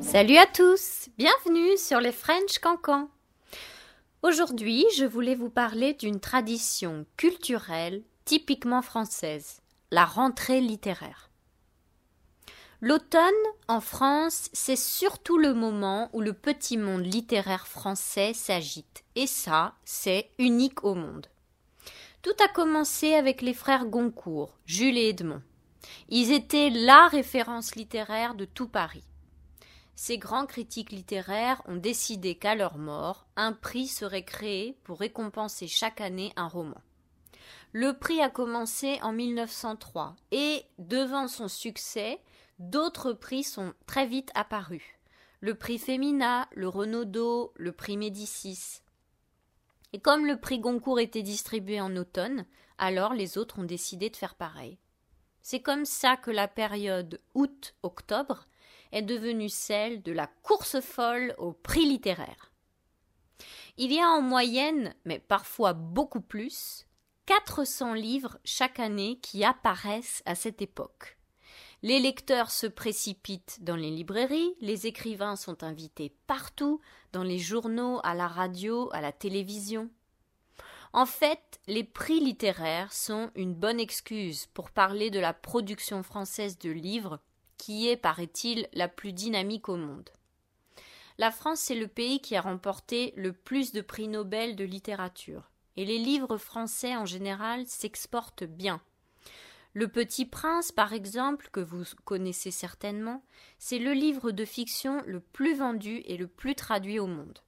Salut à tous, bienvenue sur les French Cancans. Aujourd'hui, je voulais vous parler d'une tradition culturelle typiquement française, la rentrée littéraire. L'automne, en France, c'est surtout le moment où le petit monde littéraire français s'agite, et ça, c'est unique au monde. Tout a commencé avec les frères Goncourt, Jules et Edmond. Ils étaient la référence littéraire de tout Paris. Ces grands critiques littéraires ont décidé qu'à leur mort, un prix serait créé pour récompenser chaque année un roman. Le prix a commencé en 1903 et, devant son succès, d'autres prix sont très vite apparus. Le prix Femina, le Renaudot, le prix Médicis. Et comme le prix Goncourt était distribué en automne, alors les autres ont décidé de faire pareil. C'est comme ça que la période août-octobre est devenue celle de la course folle au prix littéraire. Il y a en moyenne, mais parfois beaucoup plus, 400 livres chaque année qui apparaissent à cette époque. Les lecteurs se précipitent dans les librairies, les écrivains sont invités partout, dans les journaux, à la radio, à la télévision. En fait, les prix littéraires sont une bonne excuse pour parler de la production française de livres, qui est, paraît-il, la plus dynamique au monde. La France est le pays qui a remporté le plus de prix Nobel de littérature et les livres français en général s'exportent bien. Le Petit Prince, par exemple, que vous connaissez certainement, c'est le livre de fiction le plus vendu et le plus traduit au monde.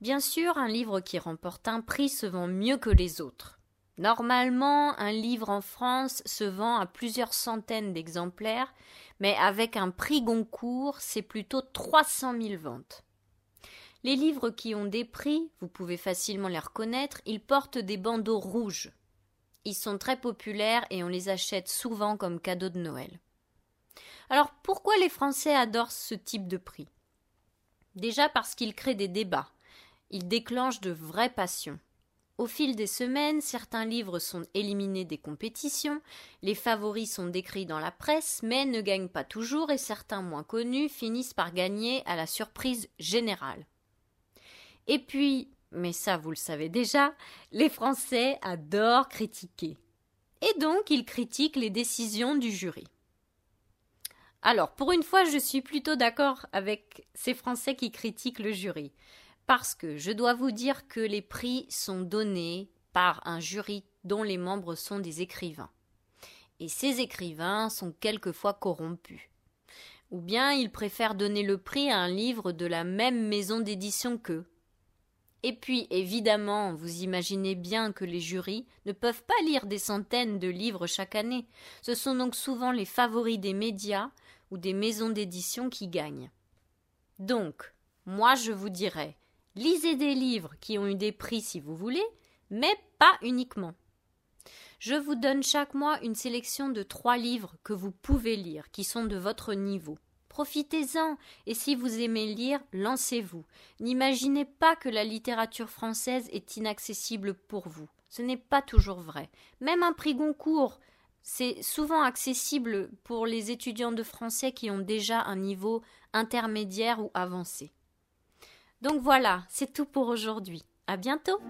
Bien sûr, un livre qui remporte un prix se vend mieux que les autres. Normalement, un livre en France se vend à plusieurs centaines d'exemplaires, mais avec un prix Goncourt, c'est plutôt 300 000 ventes. Les livres qui ont des prix, vous pouvez facilement les reconnaître, ils portent des bandeaux rouges. Ils sont très populaires et on les achète souvent comme cadeau de Noël. Alors pourquoi les Français adorent ce type de prix? Déjà parce qu'ils créent des débats. Ils déclenchent de vraies passions. Au fil des semaines, certains livres sont éliminés des compétitions, les favoris sont décrits dans la presse, mais ne gagnent pas toujours et certains moins connus finissent par gagner à la surprise générale. Et puis, mais ça vous le savez déjà, les Français adorent critiquer. Et donc ils critiquent les décisions du jury. Alors, pour une fois, je suis plutôt d'accord avec ces Français qui critiquent le jury, parce que je dois vous dire que les prix sont donnés par un jury dont les membres sont des écrivains. Et ces écrivains sont quelquefois corrompus. Ou bien ils préfèrent donner le prix à un livre de la même maison d'édition qu'eux, et puis, évidemment, vous imaginez bien que les jurys ne peuvent pas lire des centaines de livres chaque année. Ce sont donc souvent les favoris des médias ou des maisons d'édition qui gagnent. Donc, moi je vous dirais, lisez des livres qui ont eu des prix si vous voulez, mais pas uniquement. Je vous donne chaque mois une sélection de trois livres que vous pouvez lire, qui sont de votre niveau. Profitez-en, et si vous aimez lire, lancez-vous. N'imaginez pas que la littérature française est inaccessible pour vous. Ce n'est pas toujours vrai. Même un prix Goncourt, c'est souvent accessible pour les étudiants de français qui ont déjà un niveau intermédiaire ou avancé. Donc voilà, c'est tout pour aujourd'hui. À bientôt!